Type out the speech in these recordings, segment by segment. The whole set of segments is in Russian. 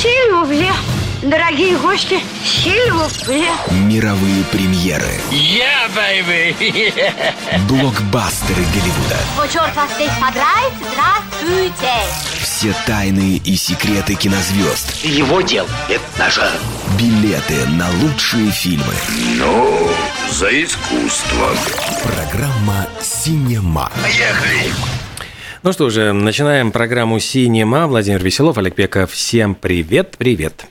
Сильвупле. Дорогие гости, сильвупле. Мировые премьеры. Я, yeah, baby! Блокбастеры Голливуда. О, черт вас здесь подрать, здравствуйте! Все тайны и секреты кинозвезд. Его дел – это нажа. Билеты на лучшие фильмы. Ну, за искусство. Программа «Синема». Поехали! Ну что же, начинаем программу «Синема». Владимир Веселов, Олег Пеков. Всем привет, привет.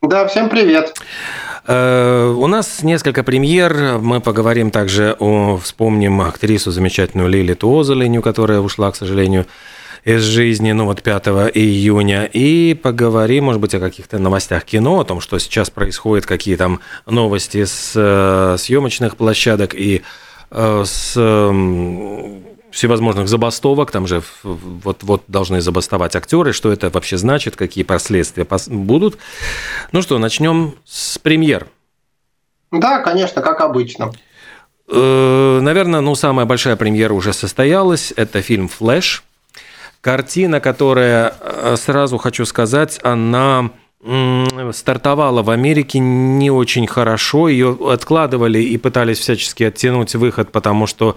Да, всем привет. Э, у нас несколько премьер. Мы поговорим также о... Вспомним актрису замечательную Лили Туозеленю, которая ушла, к сожалению, из жизни, ну вот 5 июня, и поговорим, может быть, о каких-то новостях кино, о том, что сейчас происходит, какие там новости с э, съемочных площадок и э, с всевозможных забастовок, там же вот-вот должны забастовать актеры, что это вообще значит, какие последствия будут. Ну что, начнем с премьер. Да, конечно, как обычно. Э, наверное, ну, самая большая премьера уже состоялась. Это фильм «Флэш». Картина, которая, э, сразу хочу сказать, она стартовала в Америке не очень хорошо. Ее откладывали и пытались всячески оттянуть выход, потому что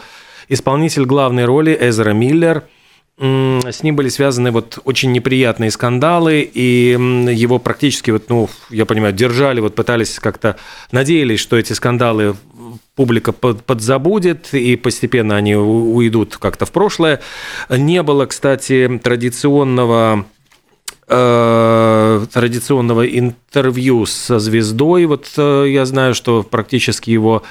исполнитель главной роли Эзра Миллер – с ним были связаны вот очень неприятные скандалы, и его практически, вот, ну, я понимаю, держали, вот пытались как-то, надеялись, что эти скандалы публика подзабудет, и постепенно они уйдут как-то в прошлое. Не было, кстати, традиционного э, традиционного интервью со звездой. Вот э, я знаю, что практически его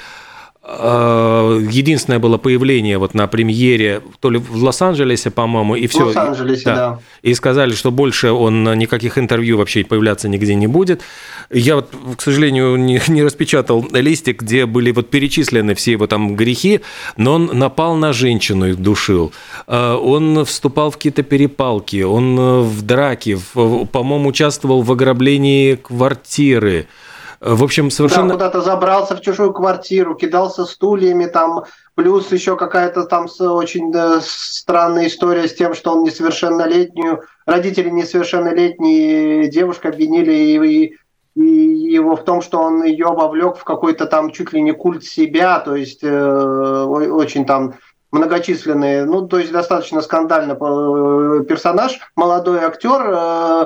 единственное было появление вот на премьере, то ли в Лос-Анджелесе, по-моему, и все. В Лос-Анджелесе, да. да. И сказали, что больше он никаких интервью вообще появляться нигде не будет. Я вот, к сожалению, не, не распечатал листик, где были вот перечислены все его там грехи, но он напал на женщину и душил. Э, он вступал в какие-то перепалки, он э, в драке, по-моему, участвовал в ограблении квартиры. В общем, совершенно... Да, куда-то забрался в чужую квартиру, кидался стульями, там, плюс еще какая-то там очень странная история с тем, что он несовершеннолетнюю, родители несовершеннолетние девушку обвинили и, и его в том, что он ее вовлек в какой-то там чуть ли не культ себя, то есть э, очень там многочисленные, ну, то есть достаточно скандально э, персонаж, молодой актер, э, Э,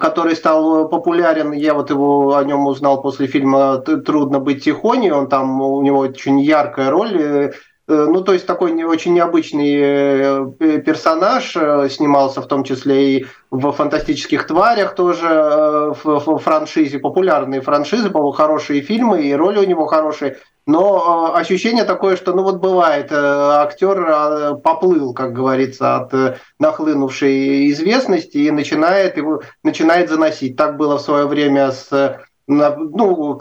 который стал популярен, я вот его о нем узнал после фильма «Трудно быть тихоней», он там, у него очень яркая роль, э, э, ну, то есть такой не очень необычный персонаж, снимался в том числе и в «Фантастических тварях» тоже, в франшизе, популярные франшизы, хорошие фильмы, и роли у него хорошие. Но ощущение такое, что, ну вот бывает, актер поплыл, как говорится, от нахлынувшей известности и начинает его начинает заносить. Так было в свое время с ну,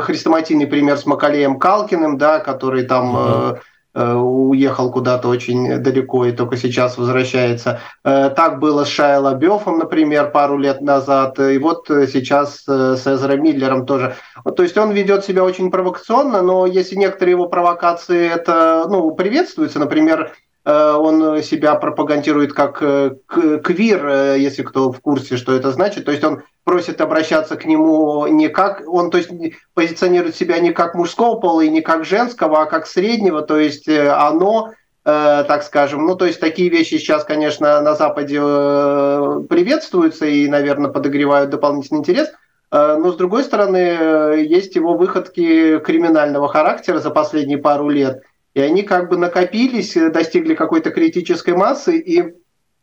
хрестоматийный пример с Макалеем Калкиным, да, который там mm-hmm. Э, уехал куда-то очень далеко и только сейчас возвращается. Э, так было с Шайа Лабёфом, например, пару лет назад, и вот сейчас с Эзра Миллером тоже. То есть он ведет себя очень провокационно, но если некоторые его провокации это ну, приветствуются, например, Э, он себя пропагандирует как э, квир, э, если кто в курсе, что это значит. То есть он просит обращаться к нему не как... Он то есть, позиционирует себя не как мужского пола и не как женского, а как среднего. То есть оно так скажем. Ну, то есть такие вещи сейчас, конечно, на Западе приветствуются и, наверное, подогревают дополнительный интерес. Но, с другой стороны, есть его выходки криминального характера за последние пару лет – и они как бы накопились, э, достигли какой-то критической массы, и,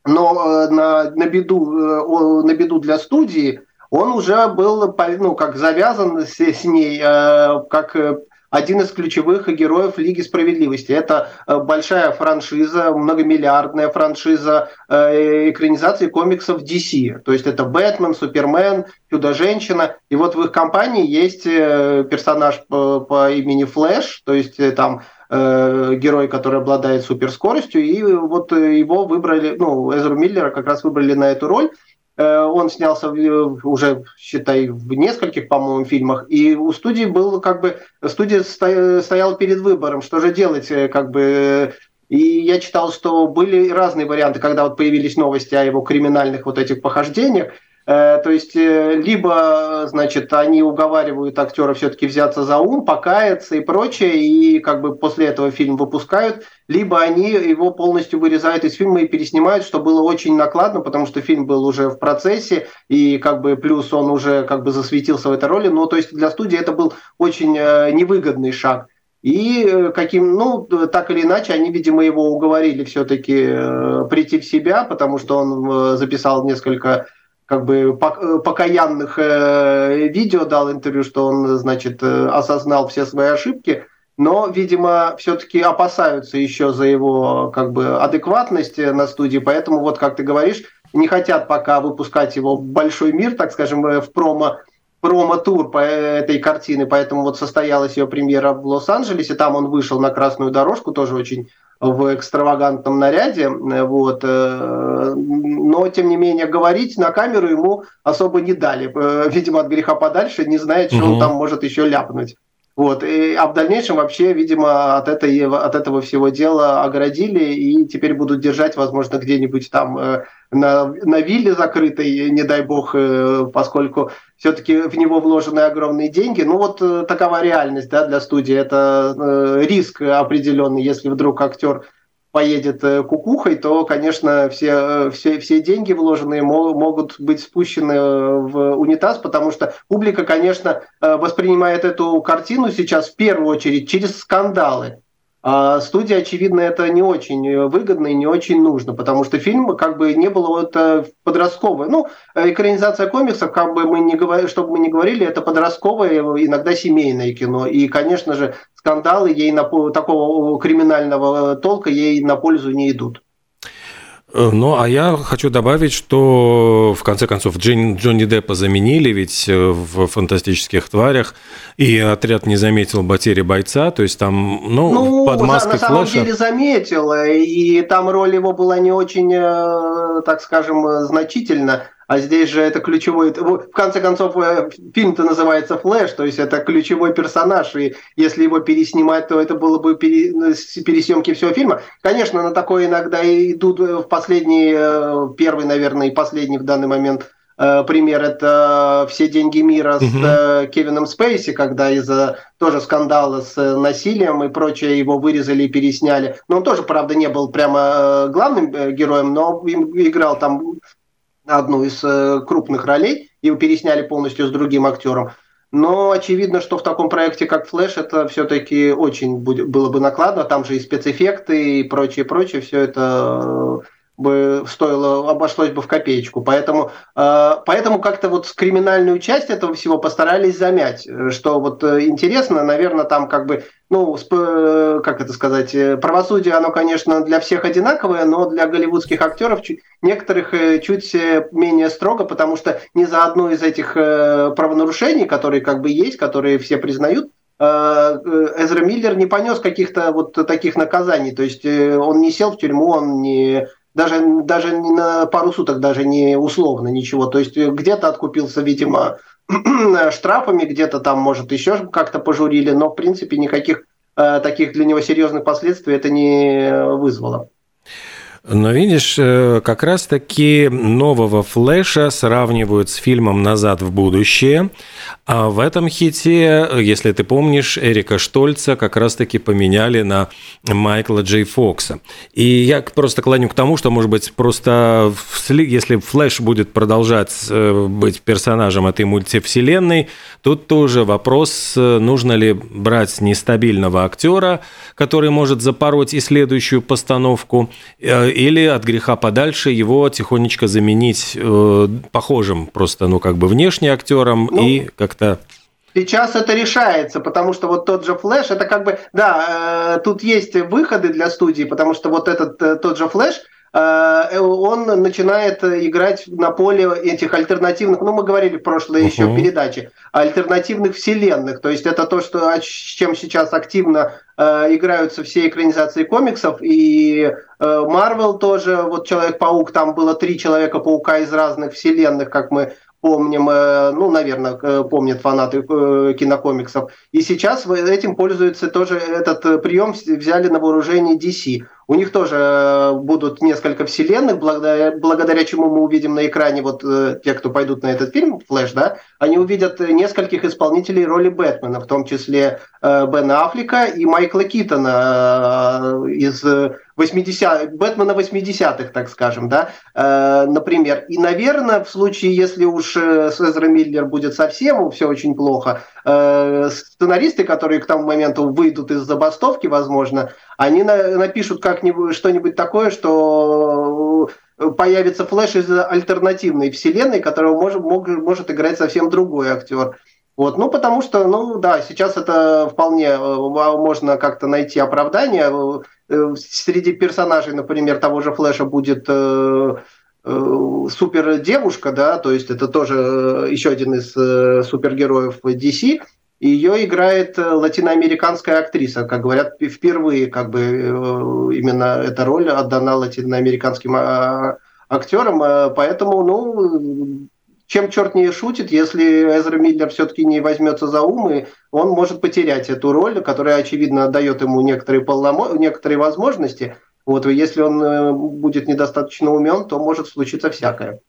но э, на, на, беду, э, на беду для студии он уже был ну, как завязан с, с ней, как один из ключевых героев Лиги Справедливости. Это большая франшиза, многомиллиардная франшиза экранизации комиксов DC. То есть это Бэтмен, Супермен, Чудо-женщина. И вот в их компании есть персонаж по, по имени Флэш, то есть там Э, герой, который обладает суперскоростью, и вот его выбрали, ну, Эзру Миллера как раз выбрали на эту роль. Э, он снялся уже, считай, в нескольких, по-моему, фильмах, и у студии был как бы, студия стояла перед выбором, что же делать, э, как бы, и я читал, что были разные варианты, когда вот появились новости о его криминальных вот этих похождениях, Э, то есть, э, либо, значит, они уговаривают актера все-таки взяться за ум, покаяться и прочее, и как бы после этого фильм выпускают, либо они его полностью вырезают из фильма и переснимают, что было очень накладно, потому что фильм был уже в процессе, и как бы плюс он уже как бы засветился в этой роли. Ну, то есть для студии это был очень э, невыгодный шаг. И каким, ну, так или иначе, они, видимо, его уговорили все-таки прийти в себя, потому что он записал несколько как бы э, покаянных э, видео дал интервью, что он, значит, э, осознал все свои ошибки, но, видимо, все-таки опасаются еще за его как бы адекватность на студии, поэтому вот, как ты говоришь, не хотят пока выпускать его в большой мир, так скажем, в промо промо-тур по этой картины, поэтому вот состоялась ее премьера в Лос-Анджелесе, там он вышел на красную дорожку, тоже очень в экстравагантном наряде, вот, э, но, тем не менее, говорить на камеру ему особо не дали. Э, видимо, от греха подальше, не знает, что угу. он там может еще ляпнуть. Вот. И, а в дальнейшем вообще, видимо, от, этой, от этого всего дела оградили и теперь будут держать, возможно, где-нибудь там э, на, на вилле закрытой, не дай бог, э, поскольку все-таки в него вложены огромные деньги. Ну вот э, такова реальность да, для студии. Это э, риск определенный, если вдруг актер поедет э, кукухой, то, конечно, все, э, все, все деньги вложенные могут быть спущены э, в унитаз, потому что публика, конечно, воспринимает эту картину сейчас в первую очередь через скандалы. А студии, очевидно, это не очень выгодно и не очень нужно, потому что фильм как бы не было вот подростковый. Ну, экранизация комиксов, как бы мы не говорили, чтобы мы не говорили, это подростковое, иногда семейное кино. И, конечно же, скандалы ей на, такого криминального толка ей на пользу не идут. Э, ну, а я хочу добавить, что в конце концов Джон, Джонни Деппа заменили ведь э, в «Фантастических тварях», и отряд не заметил потери бойца, то есть там, ну, ну под маской на самом деле заметил, и там роль его была не очень, э, так скажем, значительна. А здесь же это ключевой... В конце концов, э, фильм-то называется «Флэш», то есть это ключевой персонаж, и если его переснимать, то это было бы пере... Ну, пересъемки всего фильма. Конечно, на такое иногда идут э, в последний, э, первый, наверное, и последний в данный момент пример это «Все деньги мира» с угу. Кевином Спейси, когда из-за тоже скандала с насилием и прочее его вырезали и пересняли. Но он тоже, правда, не был прямо главным героем, но играл там одну из э, крупных ролей, и пересняли полностью с другим актером. Но очевидно, что в таком проекте, как «Флэш», это все-таки очень будет, было бы накладно. Там же и спецэффекты, и прочее, прочее. Все это бы стоило, обошлось бы в копеечку. Поэтому, э, поэтому как-то вот криминальную часть этого всего постарались замять. Что вот э, интересно, наверное, там как бы, ну, э, как это сказать, правосудие, оно, конечно, для всех одинаковое, но для голливудских актеров некоторых чуть менее строго, потому что ни за одно из этих правонарушений, которые как бы есть, которые все признают, Эзра Миллер не понес каких-то вот таких наказаний. То есть он не сел в тюрьму, он не даже, даже на пару суток, даже не условно ничего. То есть э, где-то откупился, видимо, штрафами, где-то там, может, еще как-то пожурили, но, в принципе, никаких э, таких для него серьезных последствий это не вызвало. Но видишь, э, как раз-таки нового Флэша сравнивают с фильмом «Назад в будущее», а в этом хите, если ты помнишь, Эрика Штольца как раз-таки поменяли на Майкла Джей Фокса. И я просто клоню к тому, что, может быть, просто если Флэш будет продолжать э, быть персонажем этой мультивселенной, тут тоже вопрос, э, нужно ли брать нестабильного актера, который может запороть и следующую постановку, или от греха подальше его тихонечко заменить э, похожим просто, ну, как бы внешне актером ну, и как-то... Сейчас это решается, потому что вот тот же Флэш, это как бы, да, э, тут есть выходы для студии, потому что вот этот э, тот же Флэш, он начинает играть на поле этих альтернативных, ну, мы говорили в прошлой uh-huh. еще передаче, альтернативных вселенных. То есть это то, что, с чем сейчас активно Э, играются все экранизации комиксов, и Марвел э, тоже, вот Человек-паук, там было три Человека-паука из разных вселенных, как мы помним, э, ну, наверное, помнят фанаты кинокомиксов. И сейчас этим пользуются тоже, этот прием взяли на вооружение DC. У них тоже будут несколько вселенных, благодаря, благодаря чему мы увидим на экране, вот те, кто пойдут на этот фильм, Флэш, да, они увидят нескольких исполнителей роли Бэтмена, в том числе Бена Аффлека и Майкла Китона из 80 Бэтмена 80-х, так скажем, да, э, например. И, наверное, в случае, если уж э, с Миллер будет совсем все очень плохо, э, сценаристы, которые к тому моменту выйдут из забастовки, возможно, они на, напишут как-нибудь что-нибудь такое, что появится флэш из альтернативной вселенной, которого может, может играть совсем другой актер. Вот, ну, потому что, ну, да, сейчас это вполне э, можно как-то найти оправдание. Э, среди персонажей, например, того же Флэша будет э, э, супер девушка, да, то есть это тоже еще один из супергероев DC. Ее играет латиноамериканская актриса, как говорят, впервые как бы именно эта роль отдана латиноамериканским а, актерам, поэтому, ну, чем черт не шутит, если Эзра Миллер все-таки не возьмется за ум, и он может потерять эту роль, которая, очевидно, дает ему некоторые, полномо... некоторые возможности. Вот, и если он э, будет недостаточно умен, то может случиться всякое.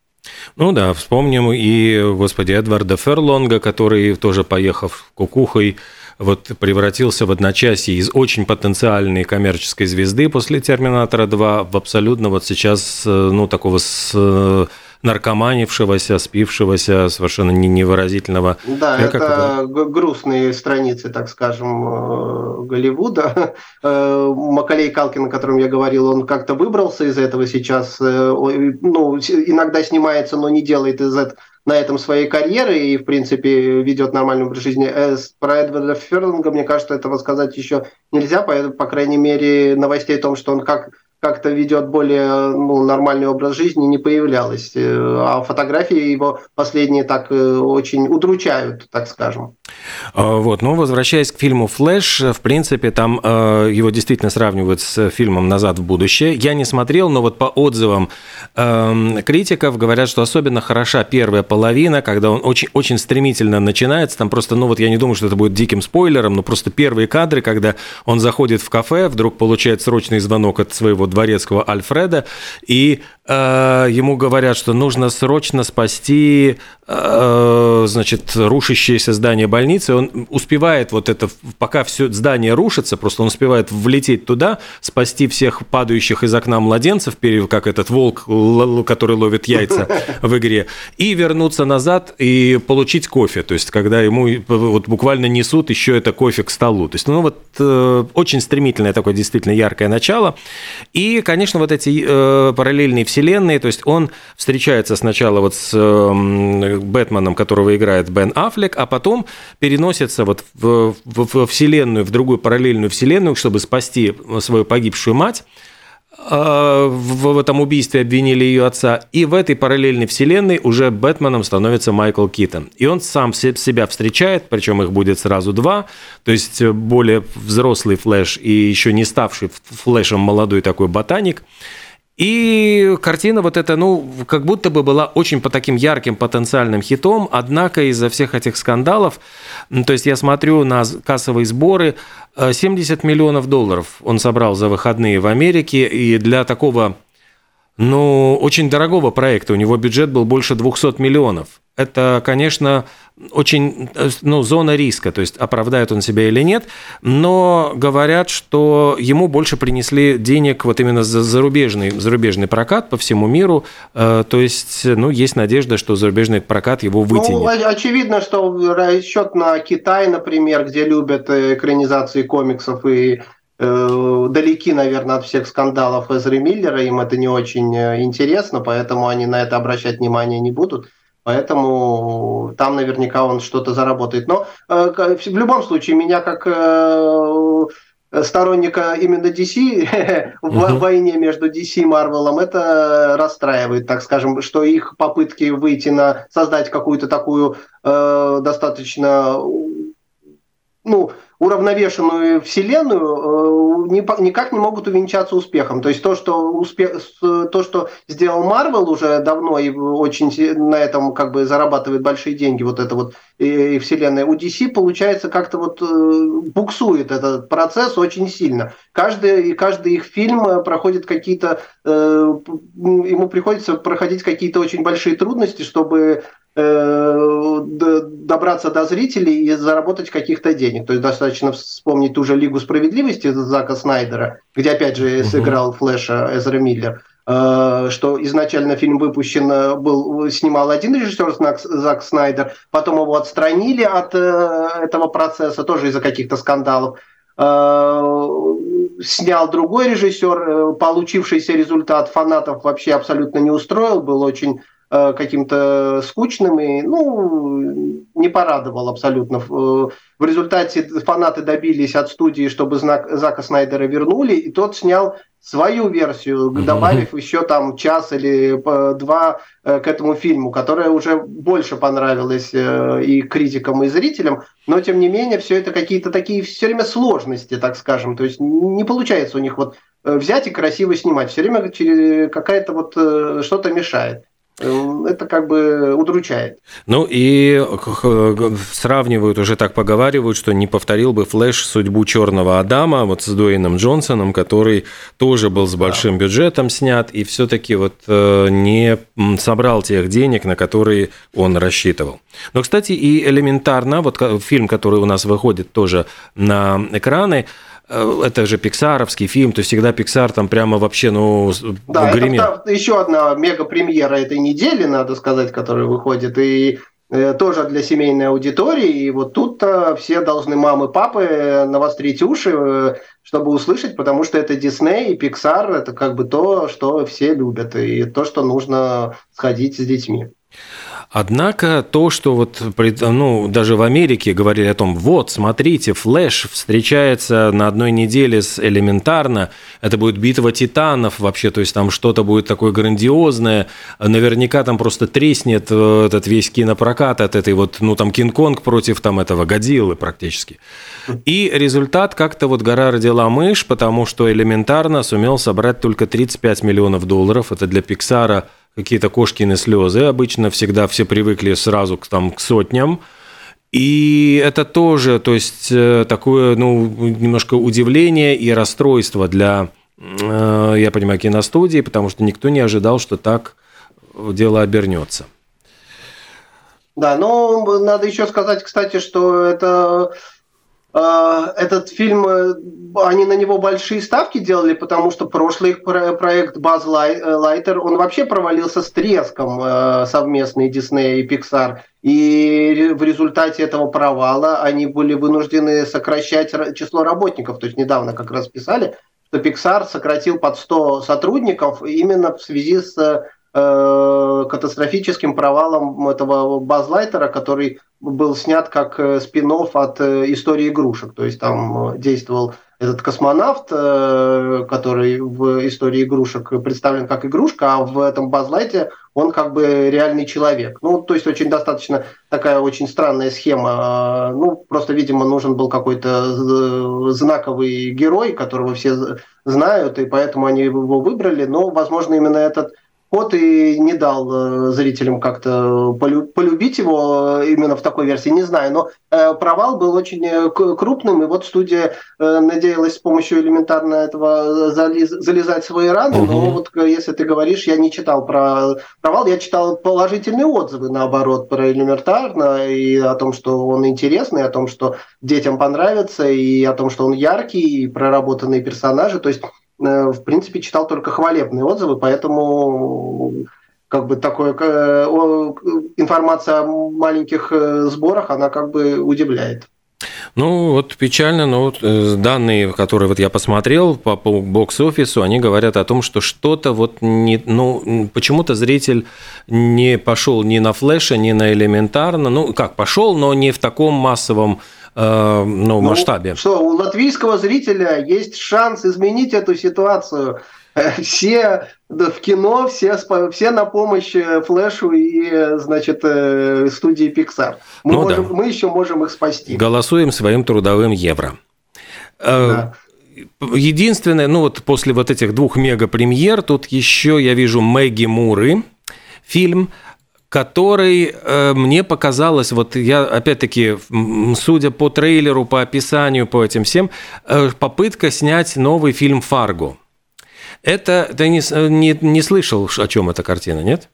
Ну да, вспомним и, господи, Эдварда Ферлонга, который тоже, поехав кукухой, вот превратился в одночасье из очень потенциальной коммерческой звезды после «Терминатора 2» в абсолютно вот сейчас, э, ну, такого с э, наркоманившегося, спившегося, совершенно невыразительного. Да, Я это как... грустные страницы, так скажем, э, Голливуда. Э, Макалей Калкин, о котором я говорил, он как-то выбрался из этого сейчас. Э, ну, иногда снимается, но не делает из этого на этом своей карьеры и, в принципе, ведет нормальный образ жизни. Про Эдварда Ферлинга, мне кажется, этого сказать еще нельзя, по, по крайней мере, новостей о том, что он как как-то ведет более ну, нормальный образ жизни, не появлялось. Э, а фотографии его последние так э, очень удручают, так скажем. А, вот, но возвращаясь к фильму «Флэш», в принципе, там э, его действительно сравнивают с фильмом «Назад в будущее». Я не смотрел, но вот по отзывам э, критиков говорят, что особенно хороша первая половина, когда он очень, очень стремительно начинается. Там просто, ну вот я не думаю, что это будет диким спойлером, но просто первые кадры, когда он заходит в кафе, вдруг получает срочный звонок от своего дворецкого Альфреда, и э, ему говорят, что нужно срочно спасти, э, значит, рушащееся здание больницы. Он успевает вот это, пока все здание рушится, просто он успевает влететь туда, спасти всех падающих из окна младенцев, как этот волк, который ловит яйца в игре, и вернуться назад и получить кофе. То есть, когда ему вот буквально несут еще это кофе к столу. То есть, ну вот э, очень стремительное такое действительно яркое начало. И, конечно, вот эти э, параллельные вселенные, то есть он встречается сначала вот с э, Бэтменом, которого играет Бен Аффлек, а потом переносится вот в, в, в вселенную, в другую параллельную вселенную, чтобы спасти свою погибшую мать. А, в этом убийстве обвинили ее отца, и в этой параллельной вселенной уже Бэтменом становится Майкл Китон. И он сам себя встречает, причем их будет сразу два, то есть более взрослый Флэш и еще не ставший Флэшем молодой такой ботаник – и картина вот эта, ну, как будто бы была очень по таким ярким потенциальным хитом, однако из-за всех этих скандалов, то есть я смотрю на кассовые сборы, 70 э, миллионов долларов он собрал за выходные в Америке, и для такого, ну, очень дорогого проекта, у него бюджет был больше 200 миллионов. Это, конечно, очень ну, зона риска, то есть оправдает он себя или нет, но говорят, что ему больше принесли денег вот именно за зарубежный, зарубежный прокат по всему миру, э, то есть ну, есть надежда, что зарубежный прокат его ну, вытянет. Ну, очевидно, что расчет на Китай, например, где любят экранизации комиксов и э, далеки, наверное, от всех скандалов Эзри Миллера, им это не очень э, интересно, поэтому они на это обращать внимание не будут. Поэтому там наверняка он что-то заработает. Но э, в любом случае, меня как э, сторонника именно DC в войне между DC и Marvel это расстраивает, так скажем, что их попытки выйти на создать какую-то такую э, достаточно ну уравновешенную вселенную э, никак не могут увенчаться успехом. То есть то, что, успех, то, что сделал Марвел уже давно и очень на этом как бы зарабатывает большие деньги, вот это вот и, вселенная, у DC получается как-то вот э, буксует этот процесс очень сильно. Каждый, каждый их фильм проходит какие-то, э, ему приходится проходить какие-то очень большие трудности, чтобы Э, добраться до зрителей и заработать каких-то денег. То есть достаточно вспомнить ту же Лигу справедливости Зака Снайдера, где опять же сыграл Флэша Эзра Миллер, э, что изначально фильм выпущен э, был, снимал один режиссер Зак Снайдер, потом его отстранили от этого процесса, тоже из-за каких-то скандалов. Снял другой режиссер, получившийся результат фанатов вообще абсолютно не устроил, был очень Э, каким-то скучным и ну, не порадовал абсолютно. В результате фанаты добились от студии, чтобы знак Зака Снайдера вернули, и тот снял свою версию, добавив еще там час или два э, к этому фильму, которая уже больше понравилась э, и критикам, и зрителям, но тем не менее все это какие-то такие все время сложности, так скажем, то есть не получается у них вот взять и красиво снимать, все время какая-то вот что-то мешает. Это как бы удручает. Ну и сравнивают, уже так поговаривают, что не повторил бы Флэш судьбу Черного Адама вот с Дуэйном Джонсоном, который тоже был с большим да. бюджетом снят и все-таки вот э, не собрал тех денег, на которые он рассчитывал. Но, кстати, и элементарно, вот фильм, который у нас выходит тоже на экраны, это же пиксаровский фильм, то есть всегда Пиксар там прямо вообще, ну, да, гремел. Это еще одна мега-премьера этой недели, надо сказать, которая выходит, и э, тоже для семейной аудитории. И вот тут-то все должны мамы, папы навострить уши, э, чтобы услышать, потому что это Дисней и Пиксар, это как бы то, что все любят, и то, что нужно сходить с детьми. Однако то, что вот ну, даже в Америке говорили о том, вот, смотрите, Флэш встречается на одной неделе с элементарно, это будет битва титанов вообще, то есть там что-то будет такое грандиозное, наверняка там просто треснет э, этот весь кинопрокат от этой вот, ну там Кинг-Конг против там этого Годзиллы практически. И результат как-то вот гора родила мышь, потому что элементарно сумел собрать только 35 миллионов долларов, это для Пиксара – какие-то кошкины слезы. Обычно всегда все привыкли сразу к, там, к сотням. И это тоже, то есть, э, такое, ну, немножко удивление и расстройство для, э, я понимаю, киностудии, потому что никто не ожидал, что так дело обернется. Да, но надо еще сказать, кстати, что это этот фильм, э, они на него большие ставки делали, потому что прошлый их проект Buzz Lighter, он вообще провалился с треском э, совместный Disney и Pixar. И в результате этого провала они были вынуждены сокращать число работников. То есть недавно как раз писали, что Pixar сократил под 100 сотрудников именно в связи с Э, катастрофическим провалом этого базлайтера, который был снят как э, спин от э, истории игрушек. То есть там действовал этот космонавт, который в истории игрушек представлен как игрушка, а в этом базлайте он как бы реальный человек. Ну, то есть очень достаточно такая очень странная схема. Ну, просто, видимо, нужен был какой-то знаковый герой, которого все знают, и поэтому они его выбрали. Но, возможно, именно этот вот и не дал э, зрителям как-то полюбить его э, именно в такой версии, не знаю. Но э, провал был очень крупным, и вот студия надеялась с помощью элементарно этого залезать в свои раны. Угу. Но вот если ты говоришь, я не читал про провал, я читал положительные отзывы, наоборот, про элементарно, и о том, что он интересный, о том, что детям понравится, и о том, что он яркий, и проработанные персонажи. То есть в принципе, читал только хвалебные отзывы, поэтому как бы такое э, информация о маленьких э, сборах, она как бы удивляет. Ну, вот печально, но вот данные, которые вот я посмотрел по, по бокс-офису, они говорят о том, что что-то вот не, ну, почему-то зритель не пошел ни на флеше, ни на элементарно, ну, как, пошел, но не в таком массовом э, ну, ну, масштабе. Что, у латвийского зрителя есть шанс изменить эту ситуацию. все в кино, все, все на помощь Флэшу и, значит, студии Pixar. Мы, ну, можем, да. мы еще можем их спасти. Голосуем своим трудовым евро. Да. Единственное, ну вот после вот этих двух мега-премьер, тут еще я вижу Мэгги Муры, фильм, который э, мне показалось, вот я опять-таки, судя по трейлеру, по описанию, по этим всем, э, попытка снять новый фильм «Фарго». Это ты не, не, не слышал, о чем эта картина, нет?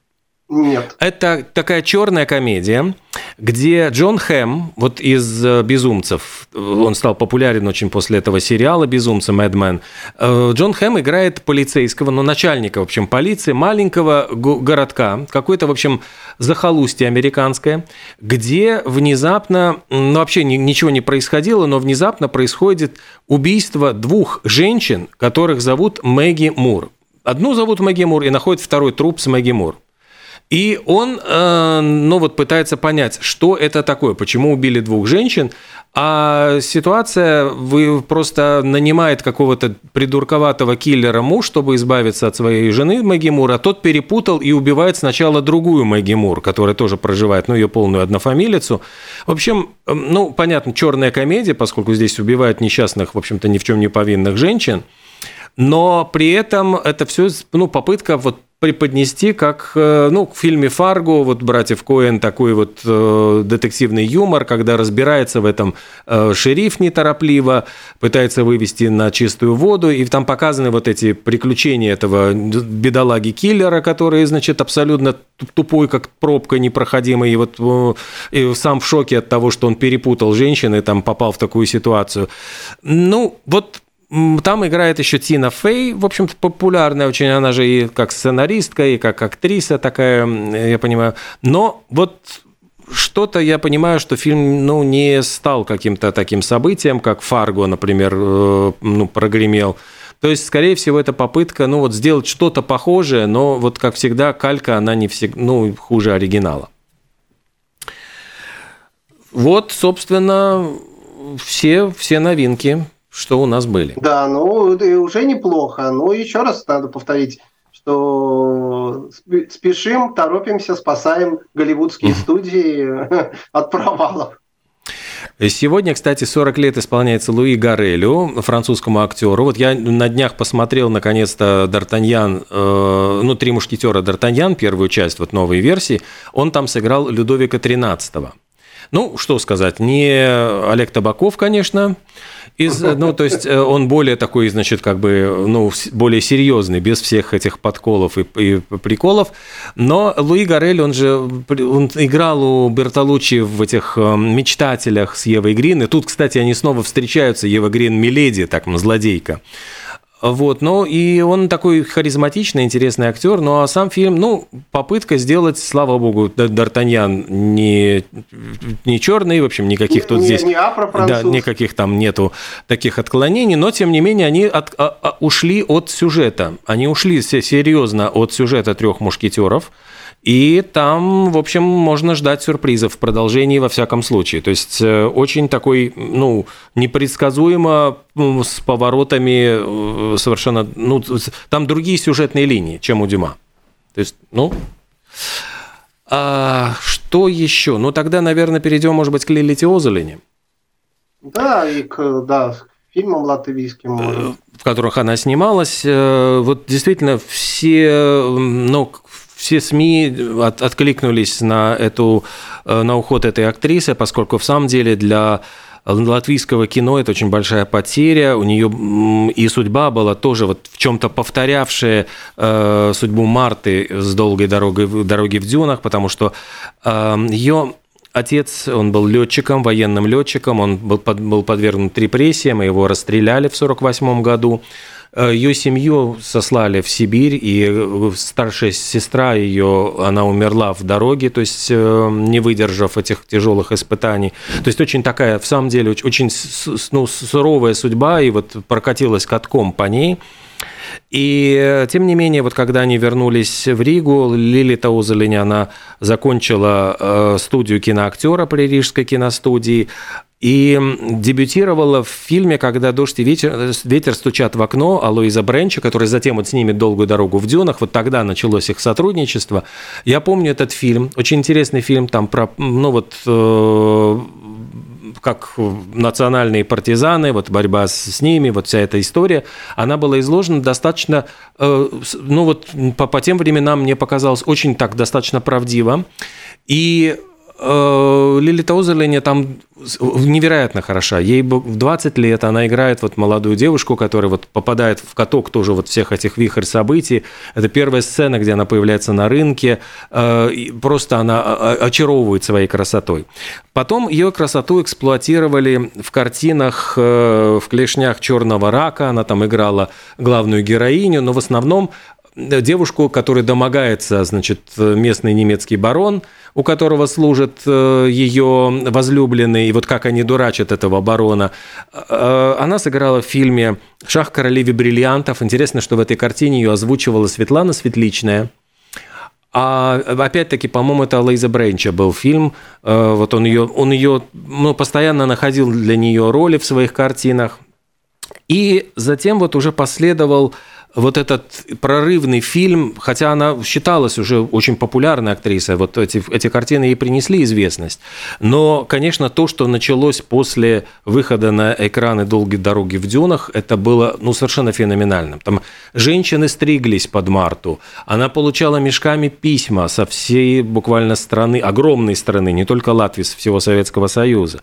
Нет. Это такая черная комедия, где Джон Хэм, вот из э, «Безумцев», он стал популярен очень после этого сериала «Безумцы», «Мэдмен», э, Джон Хэм играет полицейского, ну, начальника, в общем, полиции маленького городка, какой-то, в общем, захолустье американское, где внезапно, ну, вообще ничего не происходило, но внезапно происходит убийство двух женщин, которых зовут Мэгги Мур. Одну зовут Мэгги Мур и находит второй труп с Мэгги Мур. И он, э, ну вот, пытается понять, что это такое, почему убили двух женщин. А ситуация, вы просто нанимает какого-то придурковатого киллера муж, чтобы избавиться от своей жены Мэгги Мур, а тот перепутал и убивает сначала другую Мэгги Мур, которая тоже проживает, ну, ее полную однофамилицу. В общем, ну, понятно, черная комедия, поскольку здесь убивают несчастных, в общем-то, ни в чем не повинных женщин. Но при этом это все ну, попытка вот преподнести как, э, ну, в фильме «Фарго», вот «Братьев Коэн» такой вот э, детективный юмор, когда разбирается в этом э, шериф неторопливо, пытается вывести на чистую воду, и там показаны вот эти приключения этого бедолаги-киллера, который, значит, абсолютно тупой, как пробка непроходимая, и вот э, и сам в шоке от того, что он перепутал женщин и там попал в такую ситуацию. Ну, вот там играет еще Тина Фей, в общем-то, популярная очень, она же и как сценаристка, и как актриса такая, я понимаю. Но вот что-то я понимаю, что фильм ну, не стал каким-то таким событием, как «Фарго», например, э, ну, прогремел. То есть, скорее всего, это попытка ну, вот сделать что-то похожее, но вот, как всегда, калька, она не всегда, ну, хуже оригинала. Вот, собственно, все, все новинки что у нас были. Да, ну уже неплохо. Ну еще раз надо повторить, что спешим, торопимся, спасаем голливудские студии от провалов. Сегодня, кстати, 40 лет исполняется Луи Гарелю, французскому актеру. Вот я на днях посмотрел, наконец-то, Д'Артаньян, э, ну, «Три мушкетера Д'Артаньян», первую часть вот новой версии. Он там сыграл Людовика XIII. Ну, что сказать, не Олег Табаков, конечно, из, ну, то есть э, он более такой, значит, как бы, ну, более серьезный, без всех этих подколов и, и приколов. Но Луи Гарель, он же он играл у Бертолуччи в этих э, «Мечтателях» с Евой Грин. И тут, кстати, они снова встречаются, Ева Грин Миледи, так, злодейка. Вот, ну и он такой харизматичный, интересный актер, ну а сам фильм, ну, попытка сделать, слава богу, Д'Артаньян не, не черный, в общем, никаких не, тут не, здесь... Не да, никаких там нету таких отклонений, но тем не менее они от, а, а, ушли от сюжета, они ушли серьезно от сюжета трех мушкетеров, и там, в общем, можно ждать сюрпризов в продолжении во всяком случае. То есть э, очень такой, ну, непредсказуемо с поворотами э, совершенно, ну, там другие сюжетные линии, чем у Дюма. То есть, ну, а что еще? Ну, тогда, наверное, перейдем, может быть, к Лилите Озолине. Да, и к, да, к фильмам латвийским. Э, в которых она снималась. Вот действительно все, ну, все СМИ от, откликнулись на, эту, э, на уход этой актрисы, поскольку в самом деле для латвийского кино это очень большая потеря. У нее и судьба была тоже вот в чем-то повторявшая э, судьбу Марты с долгой дорогой, дороги в дюнах, потому что э, ее отец, он был летчиком, военным летчиком, он был, под, был подвергнут репрессиям, его расстреляли в 1948 году. Э, ее семью сослали в Сибирь, и э, старшая сестра ее, она умерла в дороге, то есть э, не выдержав этих тяжелых испытаний. То есть очень такая, в самом деле, очень ну, суровая судьба, и вот прокатилась катком по ней. И тем не менее, вот когда они вернулись в Ригу, Лили Таузелини, она закончила э, студию киноактера при Рижской киностудии, и дебютировала в фильме «Когда дождь и ветер, ветер стучат в окно» Алоиза Бренча, который затем вот снимет «Долгую дорогу в дюнах». Вот тогда началось их сотрудничество. Я помню этот фильм, очень интересный фильм, там про, ну вот, э, как национальные партизаны, вот борьба с, ними, вот вся эта история, она была изложена достаточно, э, ну вот по, по тем временам мне показалось очень так достаточно правдиво. И Лили Таузерлене там невероятно хороша. Ей в 20 лет она играет вот молодую девушку, которая вот попадает в каток тоже вот всех этих вихрь событий. Это первая сцена, где она появляется на рынке. Э, просто она очаровывает своей красотой. Потом ее красоту эксплуатировали в картинах э, в клешнях черного рака. Она там играла главную героиню, но в основном девушку, которая домогается, значит, местный немецкий барон, у которого служит э, ее возлюбленный, и вот как они дурачат этого барона. Э, она сыграла в фильме «Шах королеве бриллиантов». Интересно, что в этой картине ее озвучивала Светлана Светличная. А опять-таки, по-моему, это Лейза Бренча был фильм. Э, вот он ее, он ее ну, постоянно находил для нее роли в своих картинах. И затем вот уже последовал вот этот прорывный фильм, хотя она считалась уже очень популярной актрисой, вот эти, эти картины ей принесли известность, но, конечно, то, что началось после выхода на экраны «Долгие дороги в дюнах», это было ну, совершенно феноменальным. Там женщины стриглись под Марту, она получала мешками письма со всей буквально страны, огромной страны, не только Латвии, всего Советского Союза.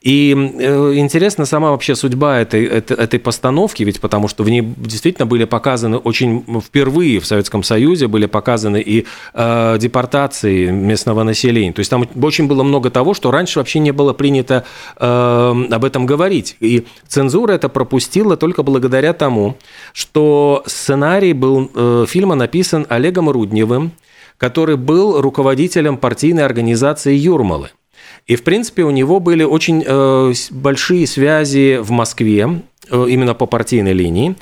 И э, интересна сама вообще судьба этой, этой, этой постановки, ведь потому что в ней действительно были показаны показаны очень впервые в Советском Союзе были показаны и э, депортации местного населения. То есть там очень было много того, что раньше вообще не было принято э, об этом говорить. И цензура это пропустила только благодаря тому, что сценарий был э, фильма написан Олегом Рудневым, который был руководителем партийной организации Юрмалы. И, в принципе, у него были очень э, большие связи в Москве, э, именно по партийной линии.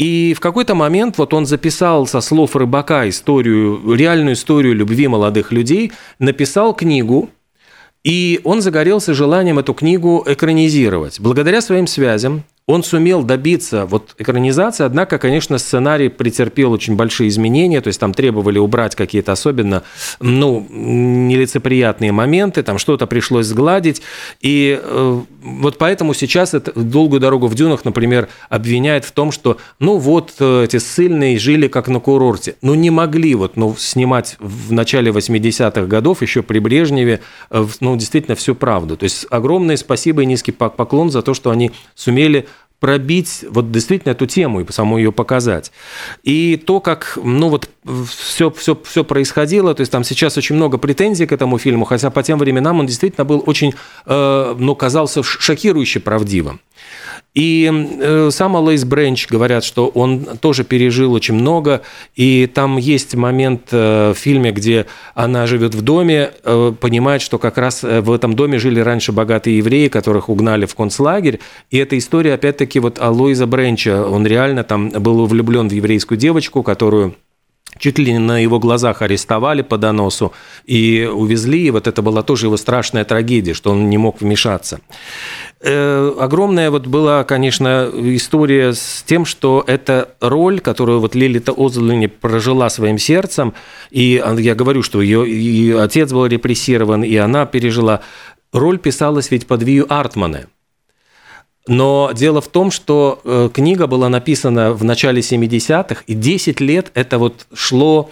И в какой-то момент вот он записал со слов рыбака историю, реальную историю любви молодых людей, написал книгу, и он загорелся желанием эту книгу экранизировать. Благодаря своим связям он сумел добиться вот экранизации, однако, конечно, сценарий претерпел очень большие изменения, то есть там требовали убрать какие-то особенно, ну, нелицеприятные моменты, там что-то пришлось сгладить, и э, вот поэтому сейчас это, «Долгую дорогу в дюнах», например, обвиняют в том, что, ну, вот э, эти ссыльные жили как на курорте, ну, не могли вот, ну, снимать в начале 80-х годов, еще при Брежневе, э, ну, действительно всю правду, то есть огромное спасибо и низкий поклон за то, что они сумели пробить вот действительно эту тему и саму ее показать. И то, как, ну вот все, все, все происходило, то есть там сейчас очень много претензий к этому фильму, хотя по тем временам он действительно был очень, э, ну, казался шокирующе правдивым. И э, сам Алейс Бренч говорят, что он тоже пережил очень много, и там есть момент э, в фильме, где она живет в доме, э, понимает, что как раз в этом доме жили раньше богатые евреи, которых угнали в концлагерь, и эта история, опять-таки, вот Алоиза Бренча, он реально там был влюблен в еврейскую девочку, которую чуть ли на его глазах арестовали по доносу и увезли. И вот это была тоже его страшная трагедия, что он не мог вмешаться. Э, огромная вот была, конечно, история с тем, что эта роль, которую вот Лилита Озелини прожила своим сердцем, и я говорю, что ее и отец был репрессирован, и она пережила, роль писалась ведь под Вию Артмана – но дело в том, что э, книга была написана в начале 70-х, и 10 лет это вот шло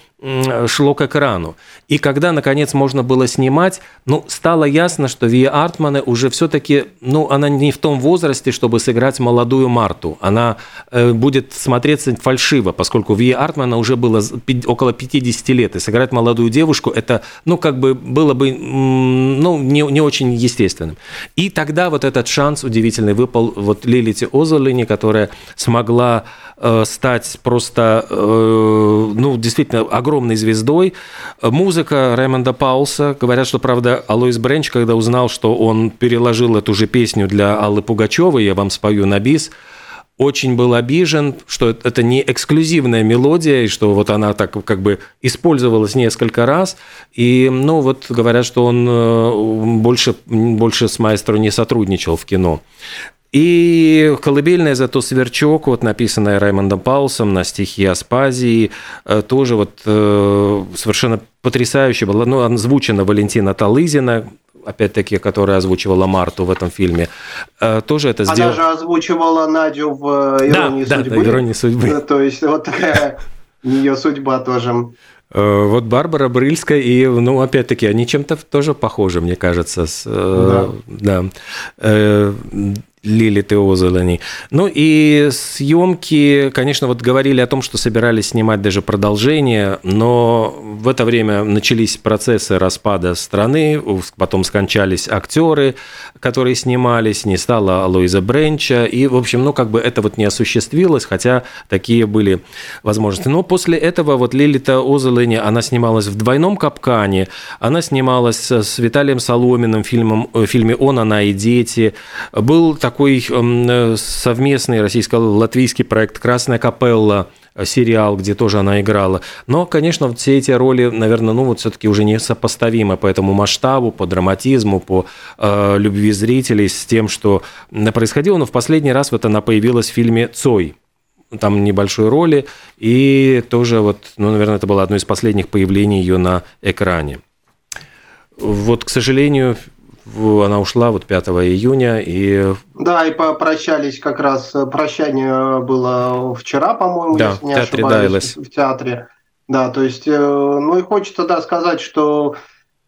шло к экрану. И когда, наконец, можно было снимать, ну, стало ясно, что Вия Артмана уже все-таки, ну, она не в том возрасте, чтобы сыграть молодую Марту. Она э, будет смотреться фальшиво, поскольку Вия Артмана уже было около 50 лет, и сыграть молодую девушку, это, ну, как бы было бы, ну, не, не очень естественным. И тогда вот этот шанс удивительный выпал вот Лилите Озолине, которая смогла стать просто, э, ну, действительно, огромной звездой. Музыка Рэймонда Паулса. Говорят, что, правда, Алоис Бренч, когда узнал, что он переложил эту же песню для Аллы Пугачевой, я вам спою на бис, очень был обижен, что это не эксклюзивная мелодия, и что вот она так как бы использовалась несколько раз. И, ну, вот говорят, что он э, больше, больше с маэстро не сотрудничал в кино. И колыбельная зато «Сверчок», вот написанная Раймондом Паулсом на стихи Аспазии, э, тоже вот э, совершенно потрясающе была, ну, озвучена Валентина Талызина, опять-таки, которая озвучивала Марту в этом фильме, э, тоже это сделала. Она же озвучивала Надю в «Иронии да, судьбы». Да, да, «Иронии судьбы». То есть вот такая ее судьба тоже. Вот Барбара Брыльская, и, ну, опять-таки, они чем-то тоже похожи, мне кажется. С, да. да. Лили Теозелани. Ну и съемки, конечно, вот говорили о том, что собирались снимать даже продолжение, но в это время начались процессы распада страны, потом скончались актеры, которые снимались, не стало Луиза Бренча, и, в общем, ну как бы это вот не осуществилось, хотя такие были возможности. Но после этого вот Лилита Озелени, она снималась в «Двойном капкане», она снималась с Виталием Соломиным фильмом, в фильме «Он, она и дети». Был такой э, совместный российско-латвийский проект «Красная капелла», э, сериал, где тоже она играла. Но, конечно, все эти роли, наверное, ну вот все-таки уже не сопоставимы по этому масштабу, по драматизму, по э, любви зрителей с тем, что происходило. Но в последний раз вот она появилась в фильме «Цой», там небольшой роли, и тоже вот, ну, наверное, это было одно из последних появлений ее на экране. Вот, к сожалению, она ушла вот 5 июня и... Да, и попрощались как раз, прощание было вчера, по-моему, да, если не ошибаюсь, в театре. Да, то есть, э, ну и хочется, да, сказать, что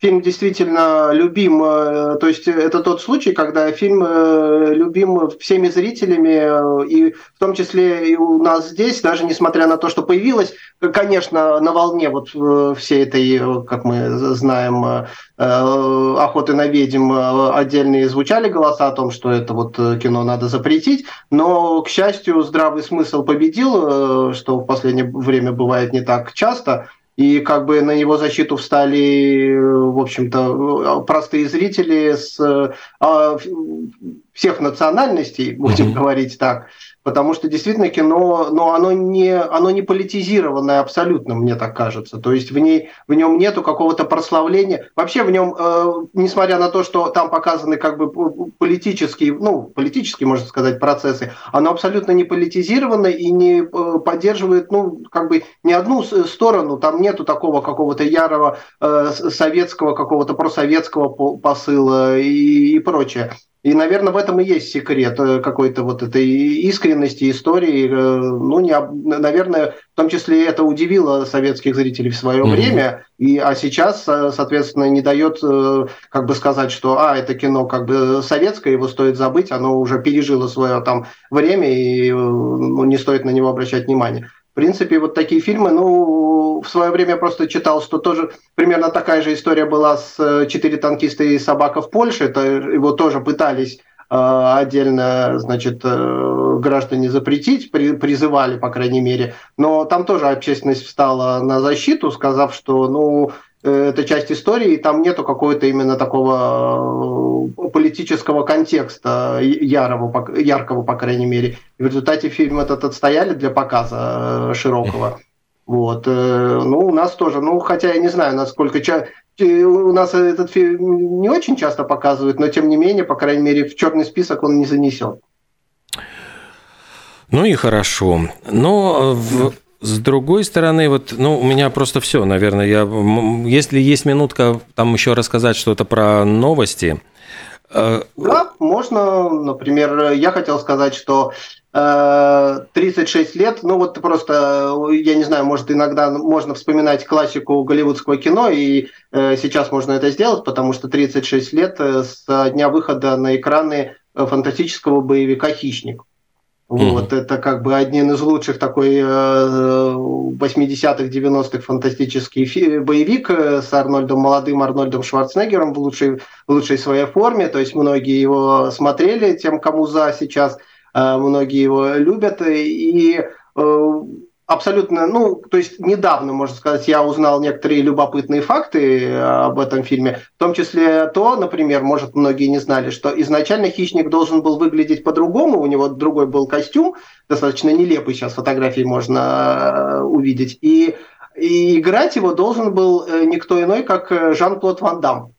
фильм действительно любим. Э, то есть это тот случай, когда фильм э, любим всеми зрителями, и в том числе и у нас здесь, даже несмотря на то, что появилась, конечно, на волне вот всей этой, как мы знаем, охоты на ведьм отдельные звучали голоса о том, что это вот кино надо запретить, но, к счастью, здравый смысл победил, что в последнее время бывает не так часто – и как бы на его защиту встали, в общем-то, простые зрители с а, всех национальностей, будем mm-hmm. говорить так, потому что действительно кино, но оно не, оно не политизированное абсолютно, мне так кажется. То есть в, ней, в нем нету какого-то прославления. Вообще в нем, э, несмотря на то, что там показаны как бы политические, ну, политические, можно сказать, процессы, оно абсолютно не политизировано и не э, поддерживает, ну, как бы ни одну сторону. Там нету такого какого-то ярого э, советского, какого-то просоветского посыла и, и прочее. И, наверное, в этом и есть секрет э, какой-то вот этой искренности истории. Э, ну, не, наверное, в том числе это удивило советских зрителей в свое mm-hmm. время, и, а сейчас, э, соответственно, не дает как бы сказать, что а, это кино как бы советское, его стоит забыть, оно уже пережило свое там время, и ну, не стоит на него обращать внимание. В принципе, вот такие фильмы, ну, в свое время просто читал, что тоже примерно такая же история была с э, «Четыре танкиста и собака в Польше». Это его тоже пытались э, отдельно, значит, э, граждане запретить, призывали, по крайней мере. Но там тоже общественность встала на защиту, сказав, что, ну, это часть истории, и там нету какого-то именно такого э, политического контекста ярого, яркого, по крайней мере. В результате фильм этот отстояли для показа э, широкого. Вот. Э, ну, у нас тоже, ну, хотя я не знаю, насколько ча... у нас этот фильм не очень часто показывают, но тем не менее, по крайней мере, в черный список он не занесен. Ну и хорошо. Но в, с другой стороны, вот, ну, у меня просто все, наверное, я, если есть минутка там еще рассказать что-то про новости. Э, да, можно, например, я хотел сказать, что 36 э, лет, ну вот просто, я не знаю, может иногда можно вспоминать классику голливудского кино, и э, сейчас можно это сделать, потому что 36 лет с дня выхода на экраны фантастического боевика «Хищник». Вот, это как бы один из лучших такой 80-х, 90-х фантастический фи- боевик э, с Арнольдом, молодым Арнольдом Шварценеггером в лучшей, в лучшей своей форме. То есть многие его смотрели, тем, кому за сейчас, э, многие его любят. И э, абсолютно, ну, то есть недавно, можно сказать, я узнал некоторые любопытные факты э, об этом фильме, в том числе то, например, может, многие не знали, что изначально «Хищник» должен был выглядеть по-другому, у него другой был костюм, достаточно нелепый сейчас фотографии можно увидеть, и, и играть его должен был никто иной, как Жан-Клод Ван Дам.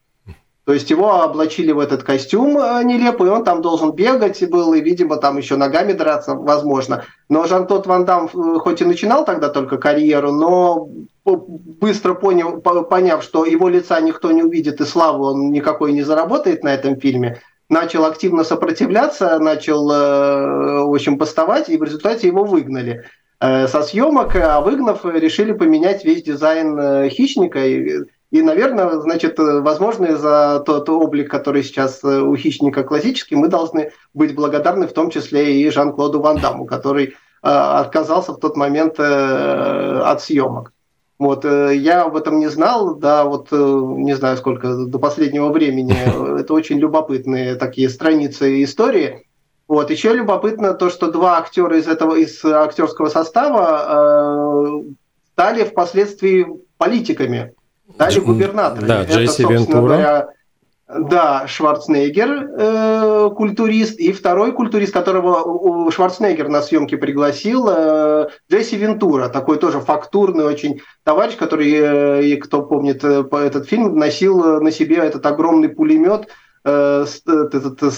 То есть его облачили в этот костюм э, нелепый, и он там должен бегать был, и, видимо, там еще ногами драться, возможно. Но Жан-Клод Ван Дам э, хоть и начинал тогда только карьеру, но быстро понял, поняв, что его лица никто не увидит, и славу он никакой не заработает на этом фильме, начал активно сопротивляться, начал, э, в общем, поставать, и в результате его выгнали со съемок, а выгнав, решили поменять весь дизайн хищника. И, наверное, значит, возможно, за тот облик, который сейчас э, у хищника классический, мы должны быть благодарны в том числе и Жан-Клоду Ван Даму, который э, отказался в тот момент э, от съемок. Вот, я об этом не знал, да, вот не знаю сколько, до последнего времени. Это очень любопытные такие страницы истории. Вот, еще любопытно то, что два актера из этого, из актерского состава э, стали впоследствии политиками стали губернаторами. Да, Это, Джесси Вентура. Говоря, да, Шварценеггер, э, культурист, и второй культурист, которого Шварценеггер на съемки пригласил, э, Джесси Вентура, такой тоже фактурный очень товарищ, который, э, и кто помнит э, этот фильм, носил на себе этот огромный пулемет, э, этот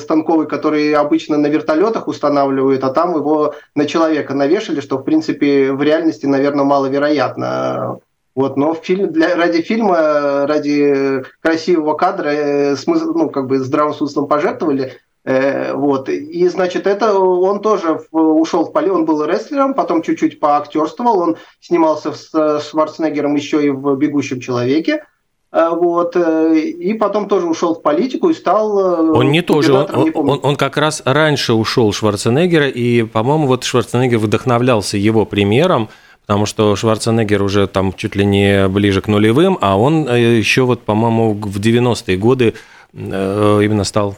станковый, который обычно на вертолетах устанавливают, а там его на человека навешали, что, в принципе, в реальности, наверное, маловероятно. Вот, но фильм, для, ради фильма, ради красивого кадра, э, смысл, ну, как бы здравым смыслом пожертвовали. Э, вот. И, значит, это он тоже в, ушел в поле, он был рестлером, потом чуть-чуть поактерствовал, он снимался с Шварценеггером еще и в «Бегущем человеке». Э, вот, э, и потом тоже ушел в политику и стал... Он не тоже, он, не он, он как раз раньше ушел Шварценеггера, и, по-моему, вот Шварценеггер вдохновлялся его примером, потому что Шварценеггер уже там чуть ли не ближе к нулевым, а он э, еще вот, по-моему, в 90-е годы э, именно стал,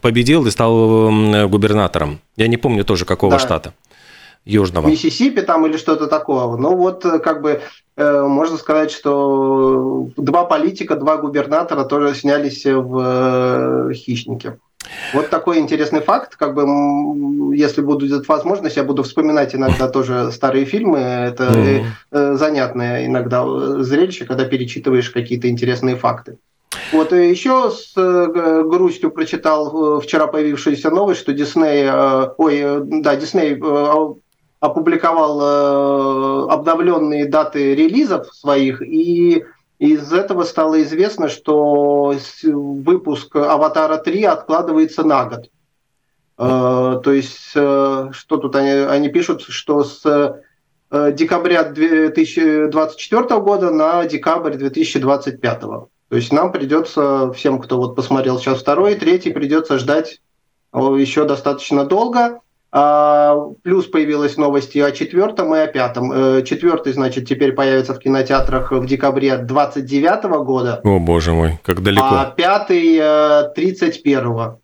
победил и стал губернатором. Я не помню тоже какого да. штата. Южного. Миссисипи там или что-то такого. Ну вот э, как бы можно сказать, что два политика, два губернатора тоже снялись в «Хищнике». Вот такой интересный факт. Как бы, если будет возможность, я буду вспоминать иногда тоже старые фильмы. Это mm-hmm. занятное иногда зрелище, когда перечитываешь какие-то интересные факты. Вот и еще с э, грустью прочитал вчера появившуюся новость, что Дисней, ой, да, Дисней опубликовал обновленные даты релизов своих и из этого стало известно, что выпуск «Аватара 3» откладывается на год. Э, то есть, э, что тут они, они пишут, что с э, декабря 2024 года на декабрь 2025. То есть нам придется, всем, кто вот посмотрел сейчас второй, третий, придется ждать еще достаточно долго. А, плюс появилась новости о четвертом и о пятом. Э, четвертый, значит, теперь появится в кинотеатрах в декабре 29 года. О, боже мой, как далеко. А пятый 31 -го.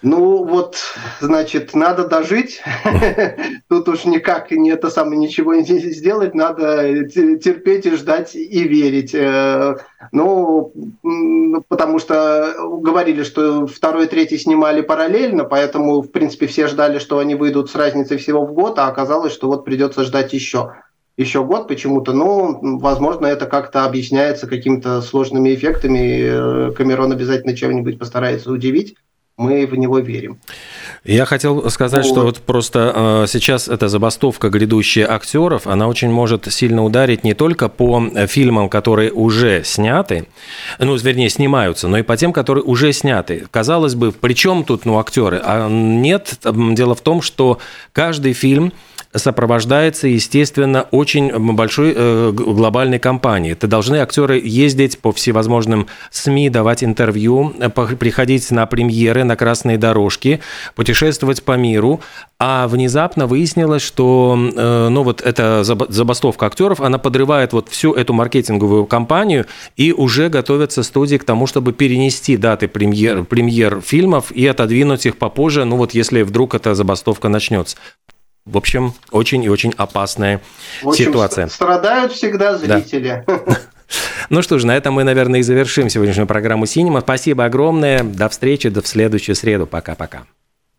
Ну вот, значит, надо дожить. Тут уж никак не это самое ничего не сделать, надо терпеть и ждать и верить. Э, ну, потому что говорили, что второй и третий снимали параллельно, поэтому, в принципе, все ждали, что они выйдут с разницей всего в год, а оказалось, что вот придется ждать еще еще год почему-то, ну, возможно, это как-то объясняется какими-то сложными эффектами. Э, Камерон обязательно чем-нибудь постарается удивить мы в него верим. Я хотел сказать, вот. что вот просто э, сейчас эта забастовка грядущая актеров, она очень может сильно ударить не только по фильмам, которые уже сняты, ну, вернее, снимаются, но и по тем, которые уже сняты. Казалось бы, при чем тут ну, актеры? А нет, дело в том, что каждый фильм сопровождается, естественно, очень большой э, глобальной кампанией. Это должны актеры ездить по всевозможным СМИ, давать интервью, э, приходить на премьеры, на красные дорожки, путешествовать по миру. А внезапно выяснилось, что э, ну, вот эта забастовка актеров, она подрывает вот всю эту маркетинговую кампанию и уже готовятся студии к тому, чтобы перенести даты премьер, премьер фильмов и отодвинуть их попозже, ну вот если вдруг эта забастовка начнется. В общем, очень и очень опасная В общем, ситуация. ст- Страдают всегда зрители. Ну что ж, на этом мы, наверное, и завершим сегодняшнюю программу «Синема». Спасибо огромное. До встречи, до в следующую среду. Пока-пока.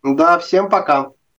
Да, всем пока.